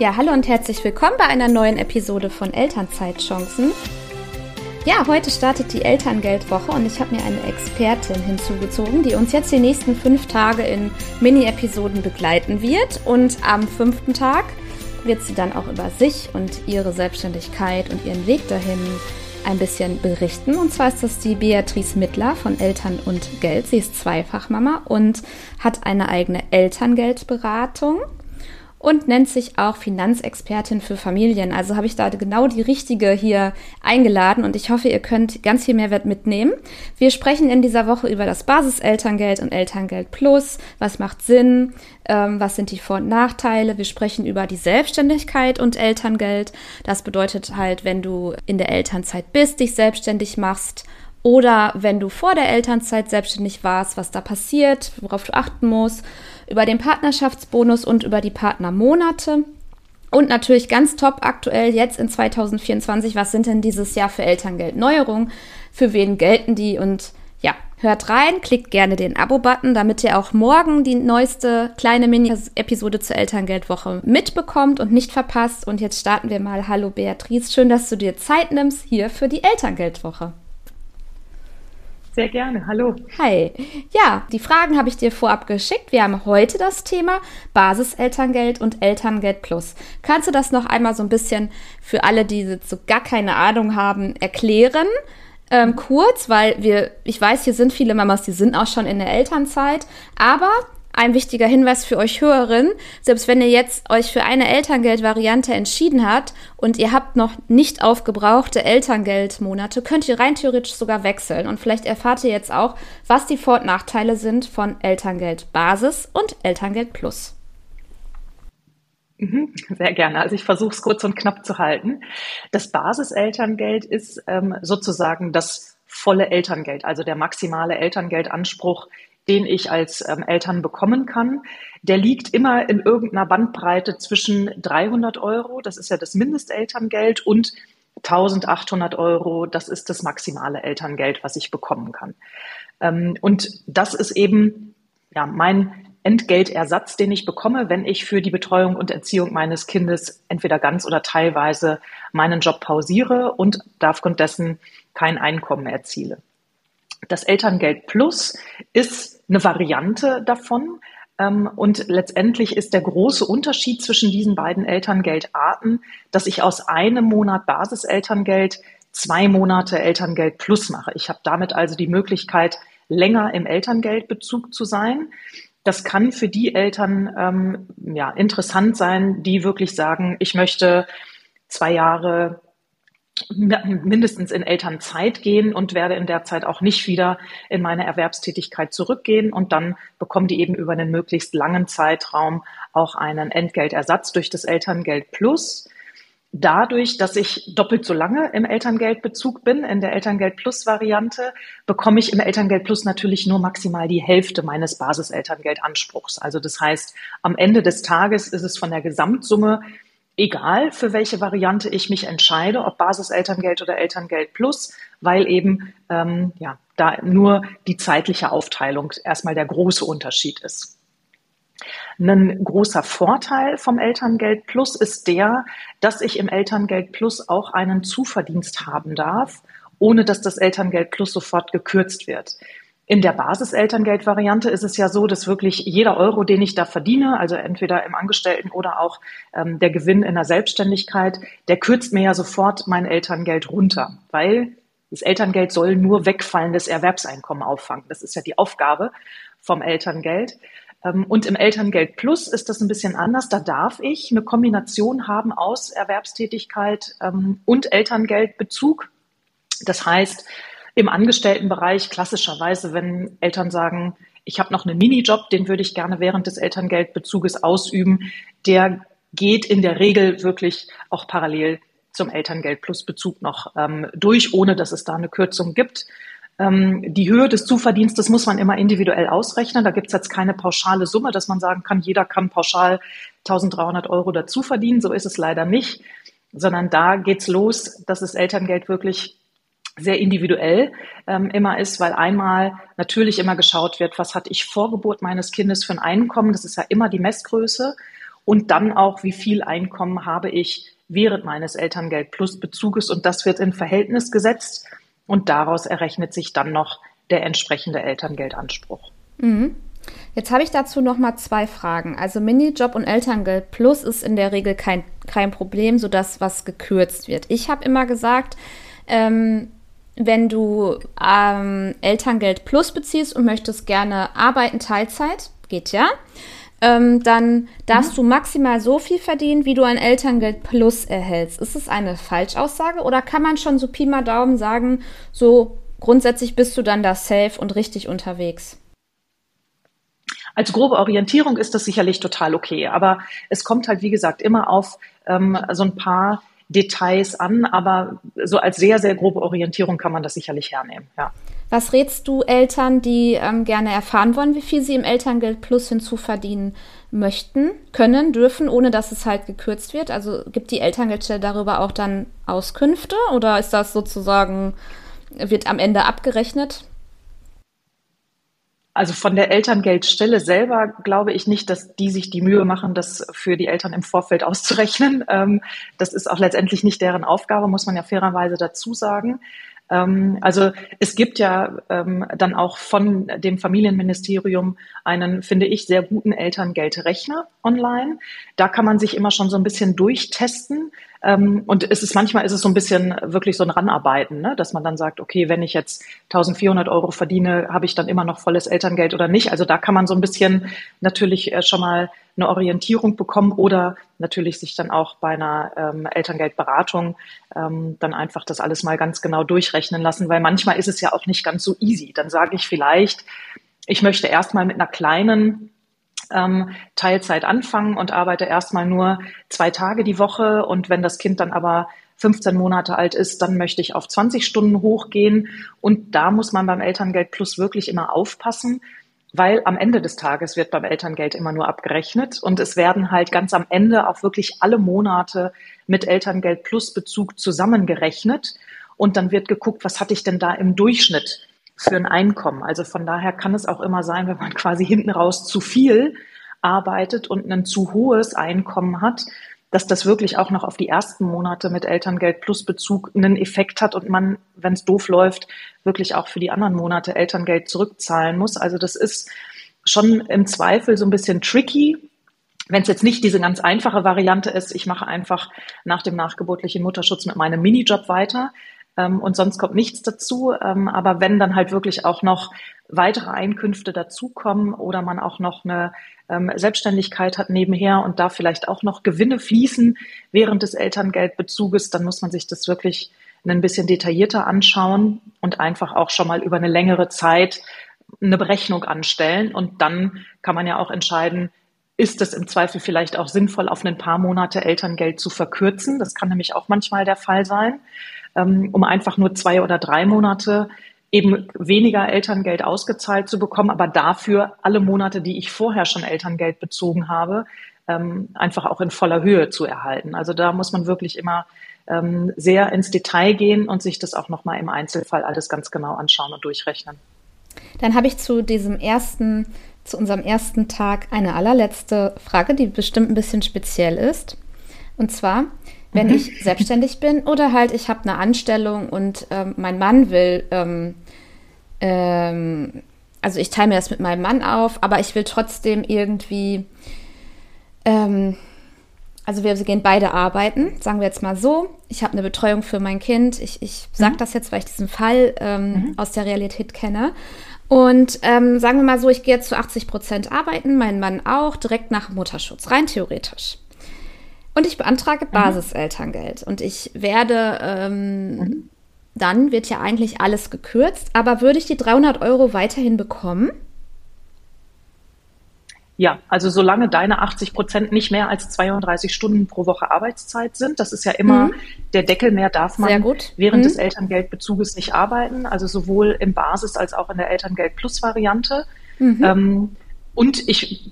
Ja, hallo und herzlich willkommen bei einer neuen Episode von Elternzeitchancen. Ja, heute startet die Elterngeldwoche und ich habe mir eine Expertin hinzugezogen, die uns jetzt die nächsten fünf Tage in Mini-Episoden begleiten wird. Und am fünften Tag wird sie dann auch über sich und ihre Selbstständigkeit und ihren Weg dahin ein bisschen berichten. Und zwar ist das die Beatrice Mittler von Eltern und Geld. Sie ist Zweifachmama und hat eine eigene Elterngeldberatung und nennt sich auch Finanzexpertin für Familien. Also habe ich da genau die richtige hier eingeladen und ich hoffe, ihr könnt ganz viel Mehrwert mitnehmen. Wir sprechen in dieser Woche über das Basiselterngeld und Elterngeld Plus. Was macht Sinn? Ähm, was sind die Vor- und Nachteile? Wir sprechen über die Selbstständigkeit und Elterngeld. Das bedeutet halt, wenn du in der Elternzeit bist, dich selbstständig machst oder wenn du vor der Elternzeit selbstständig warst, was da passiert, worauf du achten musst über den Partnerschaftsbonus und über die Partnermonate. Und natürlich ganz top aktuell jetzt in 2024, was sind denn dieses Jahr für Elterngeldneuerungen? Für wen gelten die? Und ja, hört rein, klickt gerne den Abo-Button, damit ihr auch morgen die neueste kleine Mini-Episode zur Elterngeldwoche mitbekommt und nicht verpasst. Und jetzt starten wir mal. Hallo Beatrice, schön, dass du dir Zeit nimmst hier für die Elterngeldwoche. Sehr gerne. Hallo. Hi. Ja, die Fragen habe ich dir vorab geschickt. Wir haben heute das Thema Basiselterngeld und Elterngeld Plus. Kannst du das noch einmal so ein bisschen für alle, die so gar keine Ahnung haben, erklären? Ähm, kurz, weil wir, ich weiß, hier sind viele Mamas, die sind auch schon in der Elternzeit, aber ein wichtiger Hinweis für euch Hörerinnen, selbst wenn ihr jetzt euch für eine Elterngeldvariante entschieden habt und ihr habt noch nicht aufgebrauchte Elterngeldmonate, könnt ihr rein theoretisch sogar wechseln. Und vielleicht erfahrt ihr jetzt auch, was die Vor- und Nachteile sind von Elterngeld Basis und Elterngeld Plus. Mhm, sehr gerne. Also ich versuche es kurz und knapp zu halten. Das Basiselterngeld ist ähm, sozusagen das volle Elterngeld, also der maximale Elterngeldanspruch, den ich als ähm, Eltern bekommen kann, der liegt immer in irgendeiner Bandbreite zwischen 300 Euro, das ist ja das Mindestelterngeld, und 1800 Euro, das ist das maximale Elterngeld, was ich bekommen kann. Ähm, und das ist eben ja, mein Entgeltersatz, den ich bekomme, wenn ich für die Betreuung und Erziehung meines Kindes entweder ganz oder teilweise meinen Job pausiere und aufgrund dessen kein Einkommen erziele. Das Elterngeld Plus ist eine Variante davon. Ähm, und letztendlich ist der große Unterschied zwischen diesen beiden Elterngeldarten, dass ich aus einem Monat Basiselterngeld zwei Monate Elterngeld Plus mache. Ich habe damit also die Möglichkeit, länger im Elterngeldbezug zu sein. Das kann für die Eltern ähm, ja, interessant sein, die wirklich sagen, ich möchte zwei Jahre mindestens in Elternzeit gehen und werde in der Zeit auch nicht wieder in meine Erwerbstätigkeit zurückgehen. Und dann bekommen die eben über einen möglichst langen Zeitraum auch einen Entgeltersatz durch das Elterngeld Plus. Dadurch, dass ich doppelt so lange im Elterngeldbezug bin, in der Elterngeld Plus Variante, bekomme ich im Elterngeld Plus natürlich nur maximal die Hälfte meines Basiselterngeldanspruchs. Also das heißt, am Ende des Tages ist es von der Gesamtsumme egal, für welche Variante ich mich entscheide, ob Basiselterngeld oder Elterngeld Plus, weil eben ähm, ja, da nur die zeitliche Aufteilung erstmal der große Unterschied ist. Ein großer Vorteil vom Elterngeld Plus ist der, dass ich im Elterngeld Plus auch einen Zuverdienst haben darf, ohne dass das Elterngeld Plus sofort gekürzt wird. In der Basiselterngeldvariante ist es ja so, dass wirklich jeder Euro, den ich da verdiene, also entweder im Angestellten oder auch ähm, der Gewinn in der Selbstständigkeit, der kürzt mir ja sofort mein Elterngeld runter, weil das Elterngeld soll nur wegfallendes Erwerbseinkommen auffangen. Das ist ja die Aufgabe vom Elterngeld. Ähm, und im Elterngeld Plus ist das ein bisschen anders. Da darf ich eine Kombination haben aus Erwerbstätigkeit ähm, und Elterngeldbezug. Das heißt, im Angestelltenbereich klassischerweise, wenn Eltern sagen, ich habe noch einen Minijob, den würde ich gerne während des Elterngeldbezuges ausüben, der geht in der Regel wirklich auch parallel zum Elterngeld plus Bezug noch ähm, durch, ohne dass es da eine Kürzung gibt. Ähm, die Höhe des Zuverdienstes muss man immer individuell ausrechnen. Da gibt es jetzt keine pauschale Summe, dass man sagen kann, jeder kann pauschal 1300 Euro dazu verdienen. So ist es leider nicht, sondern da geht's los, dass das Elterngeld wirklich sehr individuell ähm, immer ist, weil einmal natürlich immer geschaut wird, was hatte ich vor Geburt meines Kindes für ein Einkommen, das ist ja immer die Messgröße. und dann auch, wie viel Einkommen habe ich während meines Elterngeld plus Bezuges und das wird in Verhältnis gesetzt und daraus errechnet sich dann noch der entsprechende Elterngeldanspruch. Mhm. Jetzt habe ich dazu noch mal zwei Fragen. Also Minijob und Elterngeld Plus ist in der Regel kein, kein Problem, sodass was gekürzt wird. Ich habe immer gesagt, ähm, wenn du ähm, Elterngeld Plus beziehst und möchtest gerne arbeiten Teilzeit, geht ja, ähm, dann darfst mhm. du maximal so viel verdienen, wie du ein Elterngeld Plus erhältst. Ist es eine Falschaussage oder kann man schon so Pi mal Daumen sagen, so grundsätzlich bist du dann da safe und richtig unterwegs? Als grobe Orientierung ist das sicherlich total okay, aber es kommt halt, wie gesagt, immer auf ähm, so ein paar Details an, aber so als sehr, sehr grobe Orientierung kann man das sicherlich hernehmen, ja. Was rätst du Eltern, die ähm, gerne erfahren wollen, wie viel sie im Elterngeld Plus hinzuverdienen möchten, können, dürfen, ohne dass es halt gekürzt wird? Also gibt die Elterngeldstelle darüber auch dann Auskünfte oder ist das sozusagen, wird am Ende abgerechnet? Also von der Elterngeldstelle selber glaube ich nicht, dass die sich die Mühe machen, das für die Eltern im Vorfeld auszurechnen. Ähm, das ist auch letztendlich nicht deren Aufgabe, muss man ja fairerweise dazu sagen. Ähm, also es gibt ja ähm, dann auch von dem Familienministerium einen, finde ich, sehr guten Elterngeldrechner online. Da kann man sich immer schon so ein bisschen durchtesten, und es ist manchmal ist es so ein bisschen wirklich so ein Ranarbeiten, ne? dass man dann sagt, okay, wenn ich jetzt 1400 Euro verdiene, habe ich dann immer noch volles Elterngeld oder nicht. Also da kann man so ein bisschen natürlich äh, schon mal eine Orientierung bekommen oder natürlich sich dann auch bei einer ähm, Elterngeldberatung ähm, dann einfach das alles mal ganz genau durchrechnen lassen, weil manchmal ist es ja auch nicht ganz so easy. Dann sage ich vielleicht, ich möchte erstmal mit einer kleinen ähm, Teilzeit anfangen und arbeite erstmal nur zwei Tage die Woche. Und wenn das Kind dann aber 15 Monate alt ist, dann möchte ich auf 20 Stunden hochgehen. Und da muss man beim Elterngeld Plus wirklich immer aufpassen, weil am Ende des Tages wird beim Elterngeld immer nur abgerechnet und es werden halt ganz am Ende auch wirklich alle Monate mit Elterngeld Plus Bezug zusammengerechnet und dann wird geguckt, was hatte ich denn da im Durchschnitt für ein Einkommen. Also von daher kann es auch immer sein, wenn man quasi hinten raus zu viel arbeitet und ein zu hohes Einkommen hat, dass das wirklich auch noch auf die ersten Monate mit Elterngeld plus Bezug einen Effekt hat und man, wenn es doof läuft, wirklich auch für die anderen Monate Elterngeld zurückzahlen muss. Also das ist schon im Zweifel so ein bisschen tricky. Wenn es jetzt nicht diese ganz einfache Variante ist, ich mache einfach nach dem nachgeburtlichen Mutterschutz mit meinem Minijob weiter, ähm, und sonst kommt nichts dazu. Ähm, aber wenn dann halt wirklich auch noch weitere Einkünfte dazukommen oder man auch noch eine ähm, Selbstständigkeit hat nebenher und da vielleicht auch noch Gewinne fließen während des Elterngeldbezuges, dann muss man sich das wirklich ein bisschen detaillierter anschauen und einfach auch schon mal über eine längere Zeit eine Berechnung anstellen. Und dann kann man ja auch entscheiden, ist es im Zweifel vielleicht auch sinnvoll, auf ein paar Monate Elterngeld zu verkürzen. Das kann nämlich auch manchmal der Fall sein um einfach nur zwei oder drei Monate eben weniger Elterngeld ausgezahlt zu bekommen, aber dafür alle Monate, die ich vorher schon Elterngeld bezogen habe, ähm, einfach auch in voller Höhe zu erhalten. Also da muss man wirklich immer ähm, sehr ins Detail gehen und sich das auch nochmal im Einzelfall alles ganz genau anschauen und durchrechnen. Dann habe ich zu diesem ersten, zu unserem ersten Tag eine allerletzte Frage, die bestimmt ein bisschen speziell ist. Und zwar, wenn mhm. ich selbstständig bin oder halt ich habe eine Anstellung und ähm, mein Mann will, ähm, ähm, also ich teile mir das mit meinem Mann auf, aber ich will trotzdem irgendwie, ähm, also wir gehen beide arbeiten, sagen wir jetzt mal so. Ich habe eine Betreuung für mein Kind. Ich, ich sage mhm. das jetzt, weil ich diesen Fall ähm, mhm. aus der Realität kenne. Und ähm, sagen wir mal so, ich gehe jetzt zu 80 Prozent arbeiten, mein Mann auch, direkt nach Mutterschutz, rein theoretisch. Und ich beantrage mhm. Basiselterngeld. Und ich werde, ähm, mhm. dann wird ja eigentlich alles gekürzt, aber würde ich die 300 Euro weiterhin bekommen? Ja, also solange deine 80 Prozent nicht mehr als 32 Stunden pro Woche Arbeitszeit sind, das ist ja immer mhm. der Deckel, mehr darf man während mhm. des Elterngeldbezuges nicht arbeiten, also sowohl im Basis- als auch in der Elterngeld-Plus-Variante. Mhm. Ähm, und ich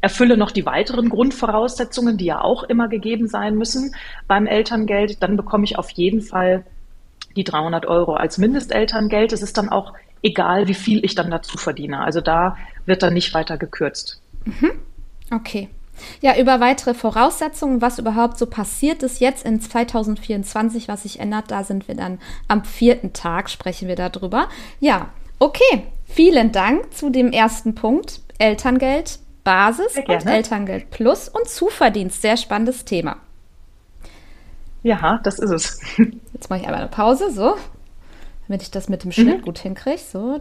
erfülle noch die weiteren Grundvoraussetzungen, die ja auch immer gegeben sein müssen beim Elterngeld, dann bekomme ich auf jeden Fall die 300 Euro als Mindestelterngeld. Es ist dann auch egal, wie viel ich dann dazu verdiene. Also da wird dann nicht weiter gekürzt. Mhm. Okay. Ja, über weitere Voraussetzungen, was überhaupt so passiert ist jetzt in 2024, was sich ändert, da sind wir dann am vierten Tag, sprechen wir darüber. Ja, okay. Vielen Dank zu dem ersten Punkt. Elterngeld, Basis und Elterngeld Plus und Zuverdienst. Sehr spannendes Thema. Ja, das ist es. Jetzt mache ich einmal eine Pause, so, damit ich das mit dem Schnitt mhm. gut hinkriege. So,